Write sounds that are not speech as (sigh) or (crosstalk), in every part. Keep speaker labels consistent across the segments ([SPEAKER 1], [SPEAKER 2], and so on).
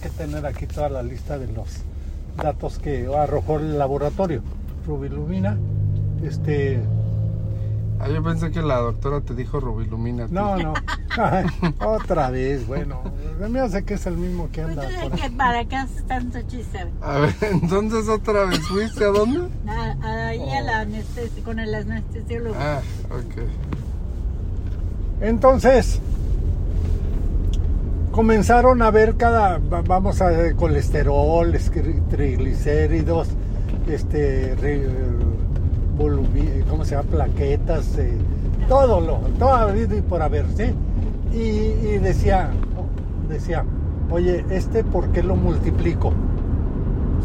[SPEAKER 1] que tener aquí toda la lista de los datos que arrojó el laboratorio. Rubilumina, este,
[SPEAKER 2] Ah, yo pensé que la doctora te dijo Rubilumina.
[SPEAKER 1] no, no, (laughs) Ay, otra vez, bueno, me hace que es el mismo que anda por.
[SPEAKER 3] ¿qué- ¿para qué haces tanto chiste?
[SPEAKER 2] A ver, entonces otra vez fuiste a dónde?
[SPEAKER 3] A- Ahí a la anestesi- con el anestesiólogo.
[SPEAKER 2] Ah, ok.
[SPEAKER 1] Entonces, comenzaron a ver cada, va- vamos a ver, colesterol, triglicéridos, este, re- ¿cómo se llama? Plaquetas, eh, todo lo, todo habido y por haber, ¿sí? Y, y decía, decía, oye, este, ¿por qué lo multiplico?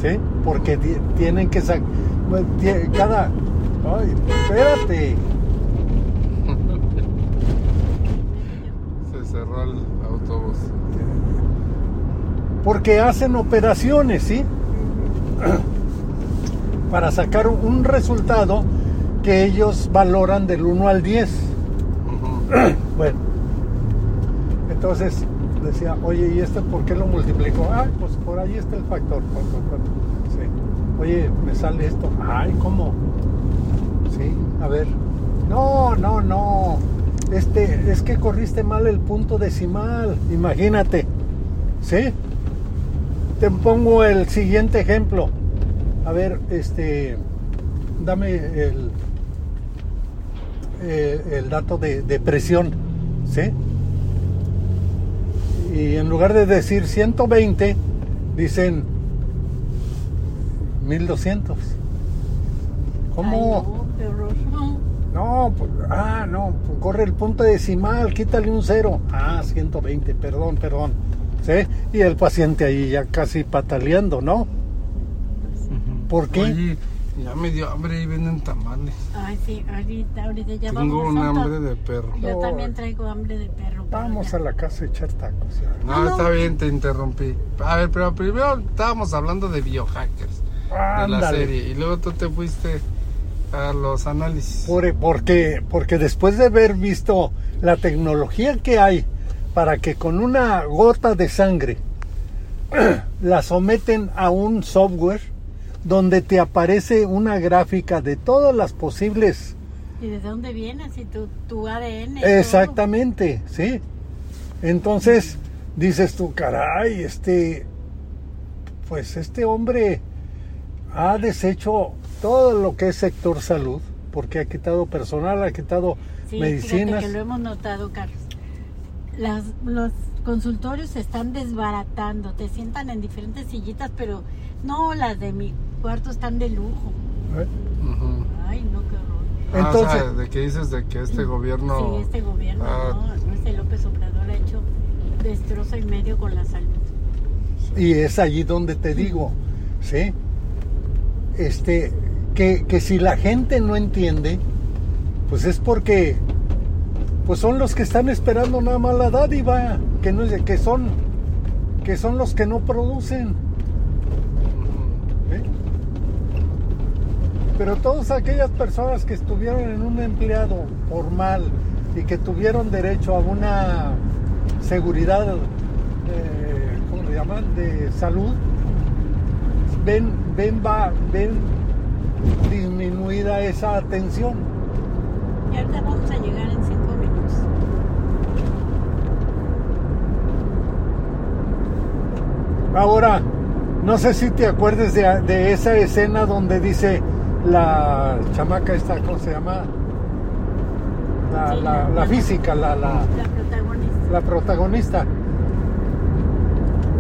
[SPEAKER 1] ¿Sí? Porque ti- tienen que sacar, cada, ay, espérate. (laughs)
[SPEAKER 2] Se cerró el.
[SPEAKER 1] Porque hacen operaciones, ¿sí? (clears throat) Para sacar un resultado que ellos valoran del 1 al 10.
[SPEAKER 2] Ujú. (clears throat)
[SPEAKER 1] Bueno, entonces decía, oye, ¿y este por qué lo multiplico? Ah, pues por ahí está el factor. por- por- por- sí. Oye, me sale esto. Ay, ¿cómo? Sí, a ver. No, no, no. Este, es que corriste mal el punto decimal. Imagínate. ¿Sí? Te pongo el siguiente ejemplo. A ver, este, dame el, eh, el dato de, de presión, ¿sí? Y en lugar de decir 120, dicen 1200. ¿Cómo?
[SPEAKER 3] Ay, no. No,
[SPEAKER 1] pues, ah, no, pues, corre el punto decimal, quítale un cero. Ah, 120, perdón, perdón. ¿Sí? Y el paciente ahí ya casi pataleando, ¿no? ¿Por qué?
[SPEAKER 2] Oye, ya me dio hambre y venden tamales.
[SPEAKER 3] Ay, sí, ahorita, ahorita ya
[SPEAKER 2] Tengo
[SPEAKER 3] vamos
[SPEAKER 2] un
[SPEAKER 3] a
[SPEAKER 2] hambre de perro.
[SPEAKER 3] Yo
[SPEAKER 1] No.
[SPEAKER 3] también traigo hambre de perro.
[SPEAKER 1] Vamos
[SPEAKER 3] ya.
[SPEAKER 1] a la casa a echar tacos. ya.
[SPEAKER 2] No,
[SPEAKER 3] Ah, no.
[SPEAKER 2] está bien, te interrumpí. A ver, pero primero estábamos hablando de biohackers, de la
[SPEAKER 1] Ándale.
[SPEAKER 2] serie, y luego tú te fuiste a los análisis.
[SPEAKER 1] Por- porque, porque después de haber visto la tecnología que hay para que con una gota de sangre (clears throat) la someten a un software donde te aparece una gráfica de todas las posibles
[SPEAKER 3] ¿Y de dónde vienes? ¿Y tu, tu ADN? todo?
[SPEAKER 1] Exactamente, sí. Entonces dices tú, caray, este, pues este hombre ha deshecho todo lo que es sector salud, porque ha quitado personal, ha quitado
[SPEAKER 3] Sí,
[SPEAKER 1] medicinas.
[SPEAKER 3] que lo hemos notado, Carlos. Las, los consultorios se están desbaratando. Te sientan en diferentes sillitas, pero no, las de mi cuarto están de lujo.
[SPEAKER 1] ¿eh?
[SPEAKER 3] Ay, no, qué horror.
[SPEAKER 2] Ah, o sea,
[SPEAKER 1] Entonces-
[SPEAKER 2] de que dices de que este gobierno...
[SPEAKER 3] Sí, este gobierno,
[SPEAKER 2] Ah.
[SPEAKER 3] no, este López Obrador ha hecho destrozo y medio con la salud.
[SPEAKER 1] Y es allí donde te digo, ¿sí? Este, que, que si la gente no entiende, pues es porque pues son los que están esperando nada más la dádiva, que no es- que son que son los que no producen. Pero todas aquellas personas que estuvieron en un empleado formal y que tuvieron derecho a una seguridad, eh, ¿cómo le llaman?, de salud, ven, ven, va, ven disminuida esa atención.
[SPEAKER 3] Y ahorita vamos a llegar en
[SPEAKER 1] Ahora, no sé si te acuerdes de, de esa escena donde dice la chamaca esta, ¿cómo se llama? La,
[SPEAKER 3] Sí,
[SPEAKER 1] la-
[SPEAKER 3] la-
[SPEAKER 1] la física, la, la,
[SPEAKER 3] La protagonista.
[SPEAKER 1] la protagonista.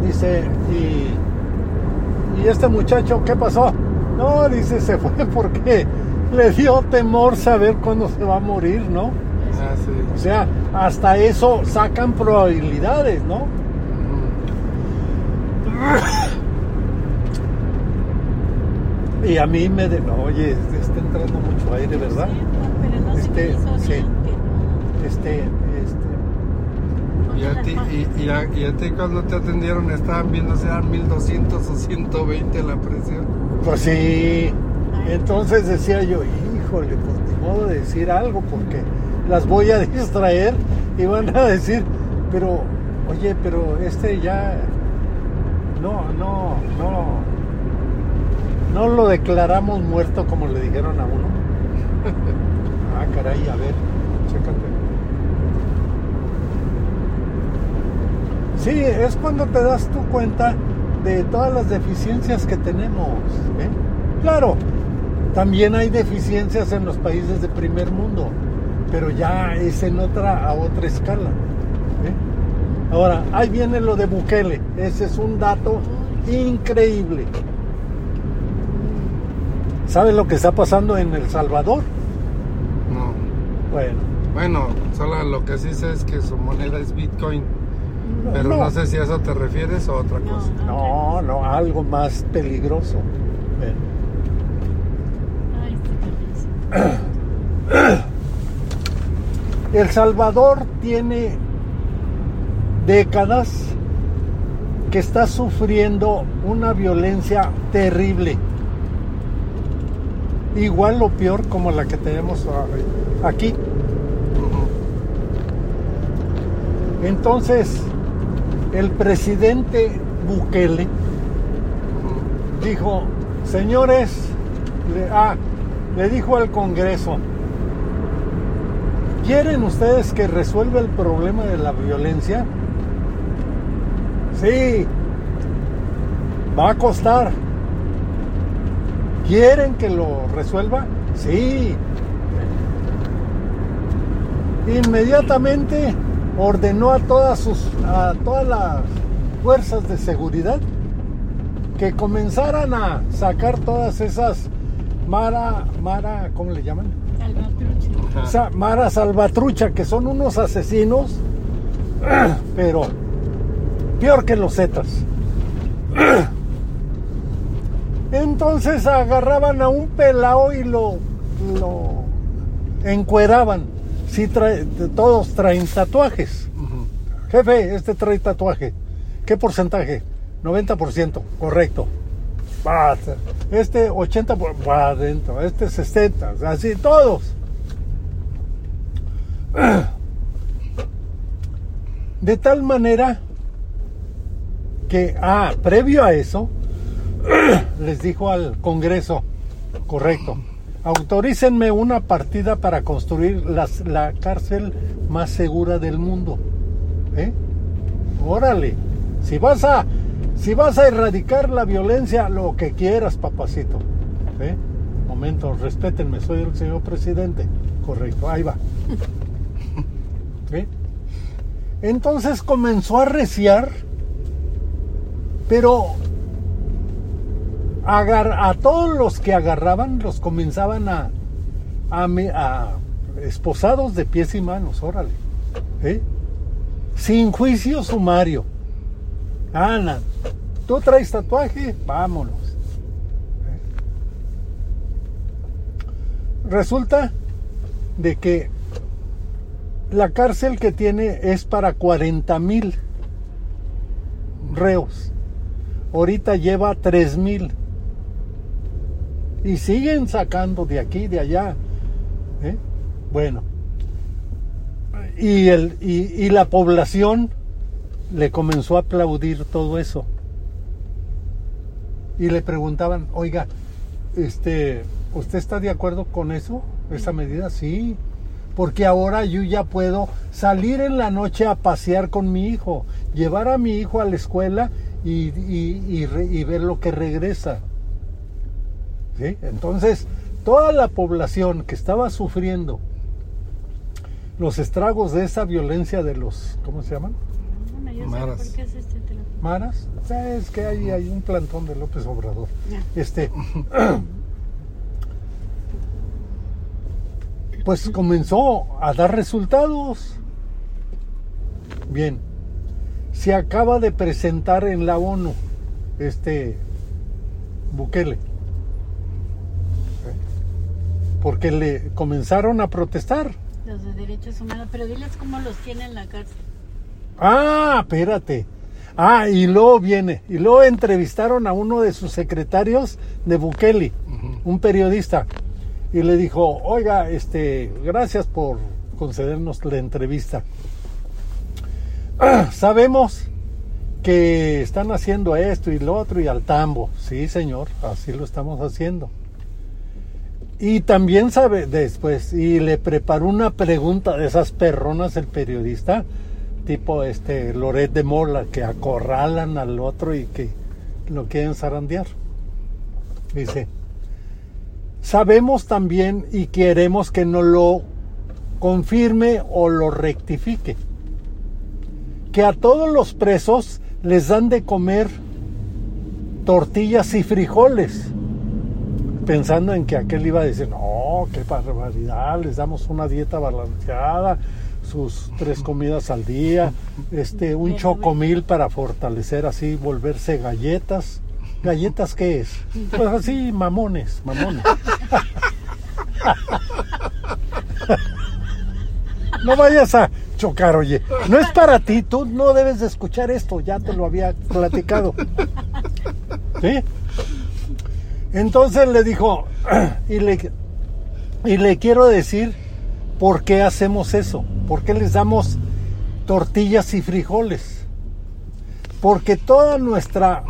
[SPEAKER 1] Dice, y, y este muchacho, ¿qué pasó? No, dice, se fue (laughs) porque le dio temor saber cuándo se va a morir, ¿no?
[SPEAKER 2] Ah, sí.
[SPEAKER 1] O sea, hasta eso sacan probabilidades, ¿no? Y a mí me de, oye, está entrando mucho aire, ¿verdad?
[SPEAKER 3] Sí, pero no se
[SPEAKER 1] Este, sí.
[SPEAKER 3] bien que-
[SPEAKER 1] Este, este,
[SPEAKER 2] Y a, ti, y, y a, y a ti cuando te atendieron estaban viendo si eran 1200 o 120 la presión.
[SPEAKER 1] pues sí. Entonces decía yo, híjole, pues ni modo de decir algo porque las voy a (laughs) distraer y van a decir, pero, oye, pero este ya, no, no lo declaramos muerto como le dijeron a uno. (laughs) ah, caray, a ver, chécate. Sí, es cuando te das tu cuenta de todas las deficiencias que tenemos. ¿eh? Claro, también hay deficiencias en los países de primer mundo, pero ya es en otra, a otra escala. Ahora, ahí viene lo de Bukele. Ese es un dato increíble. ¿Sabes lo que está pasando en El Salvador?
[SPEAKER 2] No.
[SPEAKER 1] Bueno,
[SPEAKER 2] Bueno, solo lo que sí sé es que su moneda es Bitcoin. Pero no,
[SPEAKER 1] no.
[SPEAKER 2] sé si a eso te refieres o a otra cosa.
[SPEAKER 1] no, no, algo más peligroso. Bueno. El Salvador tiene décadas que está sufriendo una violencia terrible. Igual o peor como la que tenemos aquí. Entonces, el presidente Bukele dijo, señores, le, ah, le dijo al Congreso, ¿quieren ustedes que resuelva el problema de la violencia? Sí, va a costar. ¿Quieren que lo resuelva? Sí. Inmediatamente ordenó a todas sus a todas las fuerzas de seguridad que comenzaran a sacar todas esas Mara, Mara, ¿cómo le llaman?
[SPEAKER 3] Salvatrucha.
[SPEAKER 1] Sa- Mara Salvatrucha, que son unos asesinos, (clears throat) pero peor que los Zetas. Entonces agarraban a un pelao y lo, lo encueraban. Sí, trae- todos traen tatuajes. Jefe, este trae tatuaje. ¿Qué porcentaje? 90%, correcto. Va, Este 80% por- va adentro, este 60, así todos. (clears throat) De tal manera que, ah, previo a eso, (clears throat) les dijo al Congreso, correcto, autorícenme una partida para construir las- la cárcel más segura del mundo. ¿Eh? Órale, si vas a, si vas a erradicar la violencia, lo que quieras, papacito. ¿Eh? Momento, respétenme, soy el señor presidente. Correcto, ahí va. (laughs) ¿Eh? Entonces comenzó a reciar, pero a todos los que agarraban los comenzaban a, a, a esposados de pies y manos, órale. ¿eh? Sin juicio sumario. Ana, ¿tú traes tatuaje? Vámonos. Resulta de que la cárcel que tiene es para 40 mil reos. Ahorita lleva 3 mil. Y siguen sacando de aquí de allá. ¿eh? Bueno. Y, el, y, y la población le comenzó a aplaudir todo eso. Y le preguntaban, oiga, este, ¿usted está de acuerdo con eso? ¿Esa medida? Sí. Porque ahora yo ya puedo salir en la noche a pasear con mi hijo, llevar a mi hijo a la escuela y, y- y re- y ver lo que regresa. ¿Sí? Entonces, toda la población que estaba sufriendo los estragos de esa violencia de los, ¿cómo se llaman?
[SPEAKER 3] Bueno, yo sé
[SPEAKER 2] Maras.
[SPEAKER 3] por qué es este teléfono.
[SPEAKER 1] Maras. Es que hay, hay un plantón de López Obrador. Este. Pues comenzó a dar resultados. Bien. Se acaba de presentar en la ONU este Bukele. Porque le comenzaron a protestar.
[SPEAKER 3] Los de derechos humanos, pero diles cómo los tiene en la cárcel.
[SPEAKER 1] Ah, espérate. Ah, y luego viene. Y luego entrevistaron a uno de sus secretarios de Bukele, un periodista. Y le dijo, oiga, este, gracias por concedernos la entrevista. (clears throat) Sabemos que están haciendo esto y lo otro y al tambo. Sí, señor, así lo estamos haciendo. Y también sabe después, y le preparó una pregunta de esas perronas el periodista, tipo este Loret de Mola, que acorralan al otro y que lo quieren zarandear. Dice, sabemos también y queremos que nos lo confirme o lo rectifique, que a todos los presos les dan de comer tortillas y frijoles, pensando en que aquel iba a decir, no, qué barbaridad, les damos una dieta balanceada, sus tres comidas al día, este, un chocomil para fortalecer así, volverse galletas. ¿Galletas qué es? Pues así, mamones, mamones. (laughs) No vayas a chocar, oye. No es para ti, tú no debes de escuchar esto, ya te lo había platicado. ¿Sí? Entonces le dijo, (clears throat) y le, y le quiero decir por qué hacemos eso, por qué les damos tortillas y frijoles. Porque toda nuestra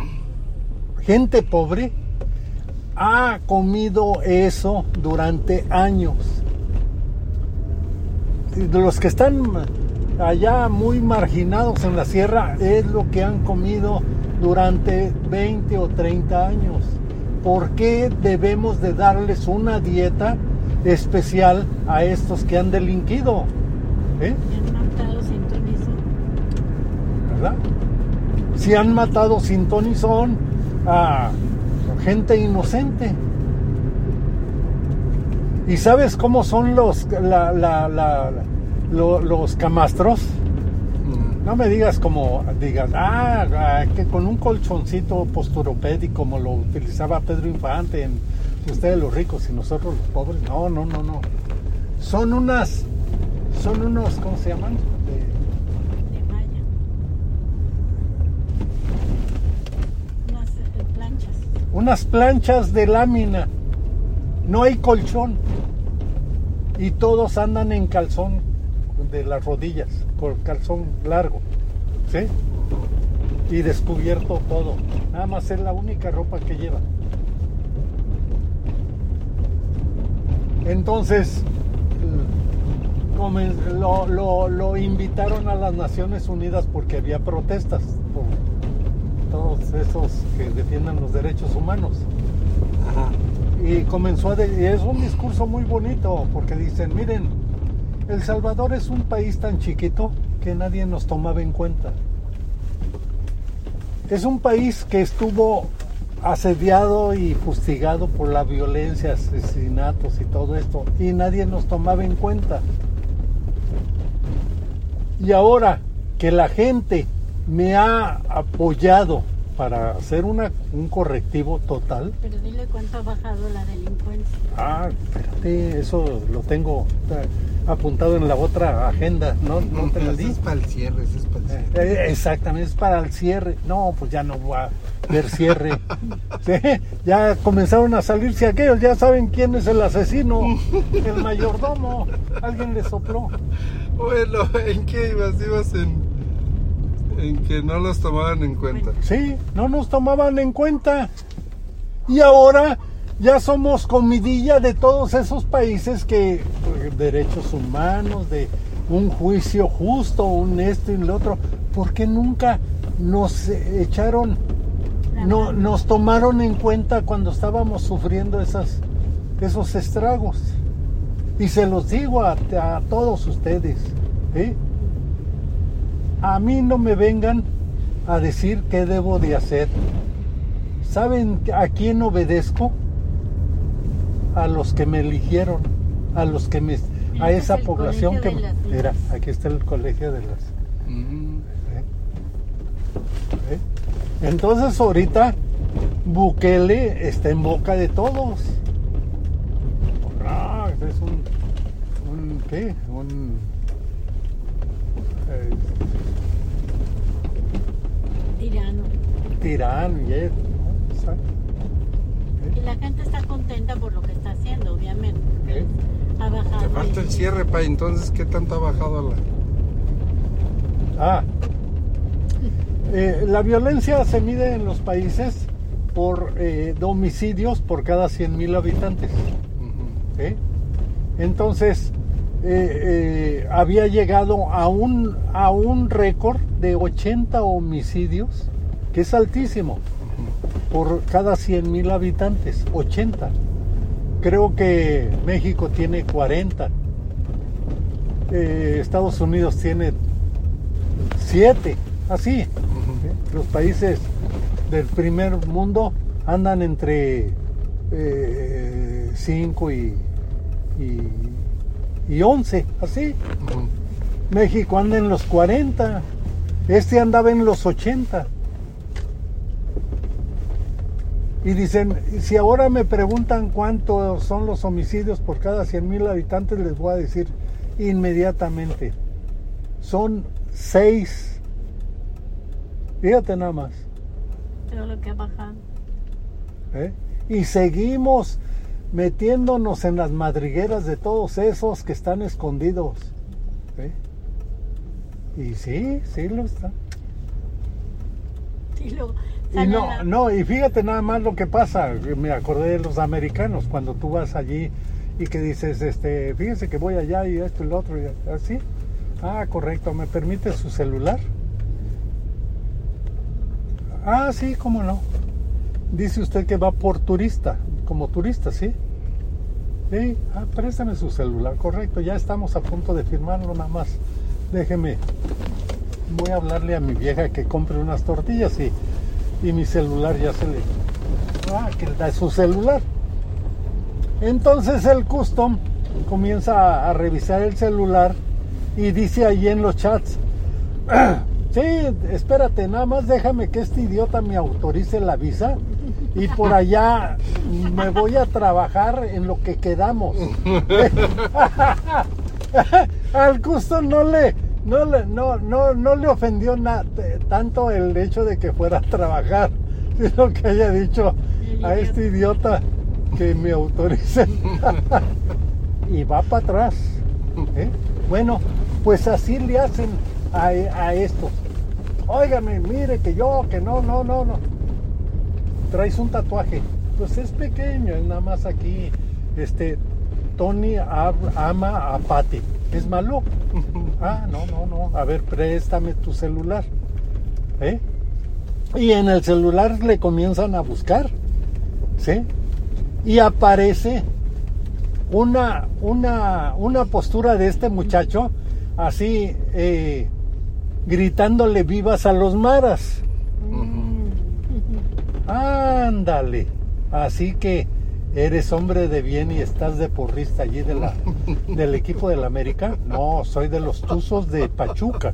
[SPEAKER 1] gente pobre ha comido eso durante años. Los que están allá muy marginados en la sierra es lo que han comido durante 20 o 30 años. ¿Por qué debemos de darles una dieta especial a estos que han delinquido? ¿Eh? ¿Verdad? Si han matado sin ton y son a gente inocente. ¿Y sabes cómo son los, la, la, la, los camastros? No me digas como, digas, ah, que con un colchoncito posturopédico como lo utilizaba Pedro Infante en ustedes los ricos y nosotros los pobres. No, no, no, no. Son unas, son unos, ¿cómo se llaman?
[SPEAKER 3] De, de malla. Unas planchas.
[SPEAKER 1] Unas planchas de lámina. No hay colchón. Y todos andan en calzón de las rodillas, con calzón largo. ¿Sí? Y descubierto todo. Nada más es la única ropa que llevan. Entonces, lo, lo, lo, invitaron a las Naciones Unidas porque había protestas por todos esos que defienden los derechos humanos. Ajá. Y comenzó a... De, y es un discurso muy bonito porque dicen, miren, El Salvador es un país tan chiquito que nadie nos tomaba en cuenta. Es un país que estuvo asediado y fustigado por la violencia, asesinatos y todo esto, y nadie nos tomaba en cuenta. Y ahora que la gente me ha apoyado para hacer una, un correctivo total.
[SPEAKER 3] Pero dile cuánto ha bajado la delincuencia.
[SPEAKER 1] Ah, espérate, eso lo tengo apuntado en la otra agenda, ¿no? no
[SPEAKER 2] te la di. es para el cierre, eso es para el cierre.
[SPEAKER 1] Eh, exactamente, es para el cierre. No, pues ya no va a haber cierre. (laughs) ¿Sí? Ya comenzaron a salirse aquellos, ya saben quién es el asesino, el mayordomo. Alguien le sopló.
[SPEAKER 2] Bueno, ¿en qué ibas? Ibas en en que no los tomaban en cuenta.
[SPEAKER 1] Sí, no nos tomaban en cuenta. Y ahora ya somos comidilla de todos esos países que pues, derechos humanos, de un juicio justo, un esto y lo otro, ¿por qué nunca nos echaron, no, nos tomaron en cuenta cuando estábamos sufriendo esos estragos? Y se los digo a, a todos ustedes, ¿eh? A mí no me vengan a decir qué debo de hacer. ¿Saben a quién obedezco? A los que me eligieron, a los que me a esa población que era, aquí está el colegio de las ¿Eh? ¿Eh? Entonces ahorita Bukele está en boca de todos. Ah, es un, un ¿qué? Un
[SPEAKER 3] Tirano.
[SPEAKER 1] tirano y eso, ¿no? Exacto.
[SPEAKER 3] Y la gente está contenta por lo que está haciendo, obviamente.
[SPEAKER 1] ¿Eh?
[SPEAKER 3] Ha bajado.
[SPEAKER 2] Te falta el cierre, pa. Entonces, ¿qué tanto ha bajado la...?
[SPEAKER 1] Ah, Eh, la violencia se mide en los países por eh, homicidios por cada 100 mil habitantes.
[SPEAKER 2] Ujú.
[SPEAKER 1] ¿eh? Entonces, eh, eh, había llegado a un, a un récord de 80 homicidios, que es altísimo, por cada 100 mil habitantes, 80. Creo que México tiene 40. Eh, Estados Unidos tiene 7, así. Los países del primer mundo andan entre 5 y, y, y 11, así. México anda en los 40, este andaba en los 80. Y dicen, si ahora me preguntan cuántos son los homicidios por cada 100 mil habitantes, les voy a decir inmediatamente, son 6. Fíjate nada más.
[SPEAKER 3] Todo lo que ha bajado.
[SPEAKER 1] ¿eh? Y seguimos metiéndonos en las madrigueras de todos esos que están escondidos. ¿eh? Y sí, sí lo están.
[SPEAKER 3] Y luego
[SPEAKER 1] Y
[SPEAKER 3] sale
[SPEAKER 1] no,
[SPEAKER 3] la-
[SPEAKER 1] no, y fíjate nada más lo que pasa. Me acordé de los americanos cuando tú vas allí y que dices, este, fíjese que voy allá y esto y lo otro y así. Ah, correcto. ¿Me permite su celular? Ah, sí, cómo no. Dice usted que va por turista, como turista, ¿sí? Sí, ah, préstame su celular, correcto. Ya estamos a punto de firmarlo nada más. Déjeme. Voy a hablarle a mi vieja que compre unas tortillas y, y mi celular ya se le... Ah, que da su celular. Entonces el custom comienza a, a revisar el celular y dice allí en los chats, (clears throat) sí, espérate, nada más déjame que este idiota me autorice la visa y por allá me voy a trabajar en lo que quedamos. (laughs) Al custom no le, no le, no, no, no le ofendió na- tanto el hecho de que fuera a trabajar, (laughs) sino que haya dicho a este idiota que me autoricen. (laughs) y va para atrás. ¿eh? Bueno, pues así le hacen a, a estos. Óigame, mire que yo, que no, no, no, no. Traes un tatuaje. Pues es pequeño, es nada más aquí. Este, Tony ama a Patty. ¿Es malo? (laughs) Ah, no, no, no. A ver, préstame tu celular. ¿Eh? Y en el celular le comienzan a buscar. ¿Sí? Y aparece una, una, una postura de este muchacho así eh, gritándole vivas a los maras. Ándale. Así que eres hombre de bien y estás de porrista allí de la, (laughs) del equipo del América. No, soy de los Tuzos de Pachuca,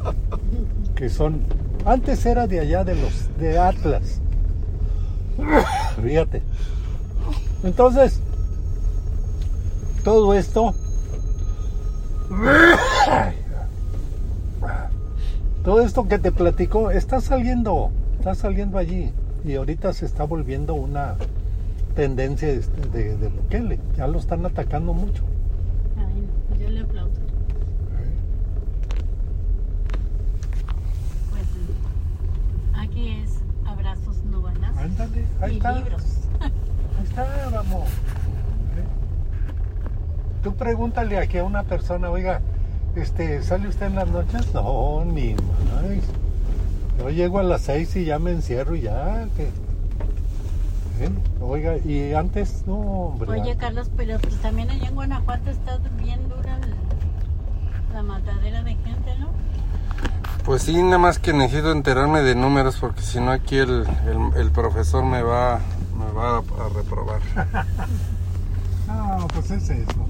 [SPEAKER 1] que son antes era de allá de los de Atlas. Fíjate. Entonces, todo esto todo esto que te platico está saliendo, está saliendo allí y ahorita se está volviendo una tendencia de, de, de Bukele. Ya lo están atacando mucho.
[SPEAKER 3] Ay, no, yo le aplaudo. Pues aquí es abrazos no balazos.
[SPEAKER 1] Ándale, ahí
[SPEAKER 3] y
[SPEAKER 1] está.
[SPEAKER 3] libros.
[SPEAKER 1] Ahí está, vamos. ¿Eh? Tú pregúntale aquí a una persona, oiga, este, ¿sale usted en las noches? No, ni más. Yo llego a las seis y ya me encierro y ya. que- ¿Eh? Oiga, y antes, no, hombre.
[SPEAKER 3] Oye, Carlos, pero pues también allá en Guanajuato está bien dura la matadera de gente, ¿no?
[SPEAKER 2] Pues sí, nada más que necesito enterarme de números porque si no aquí el, el- el profesor me va, me va a reprobar. (laughs)
[SPEAKER 1] No, pues es eso.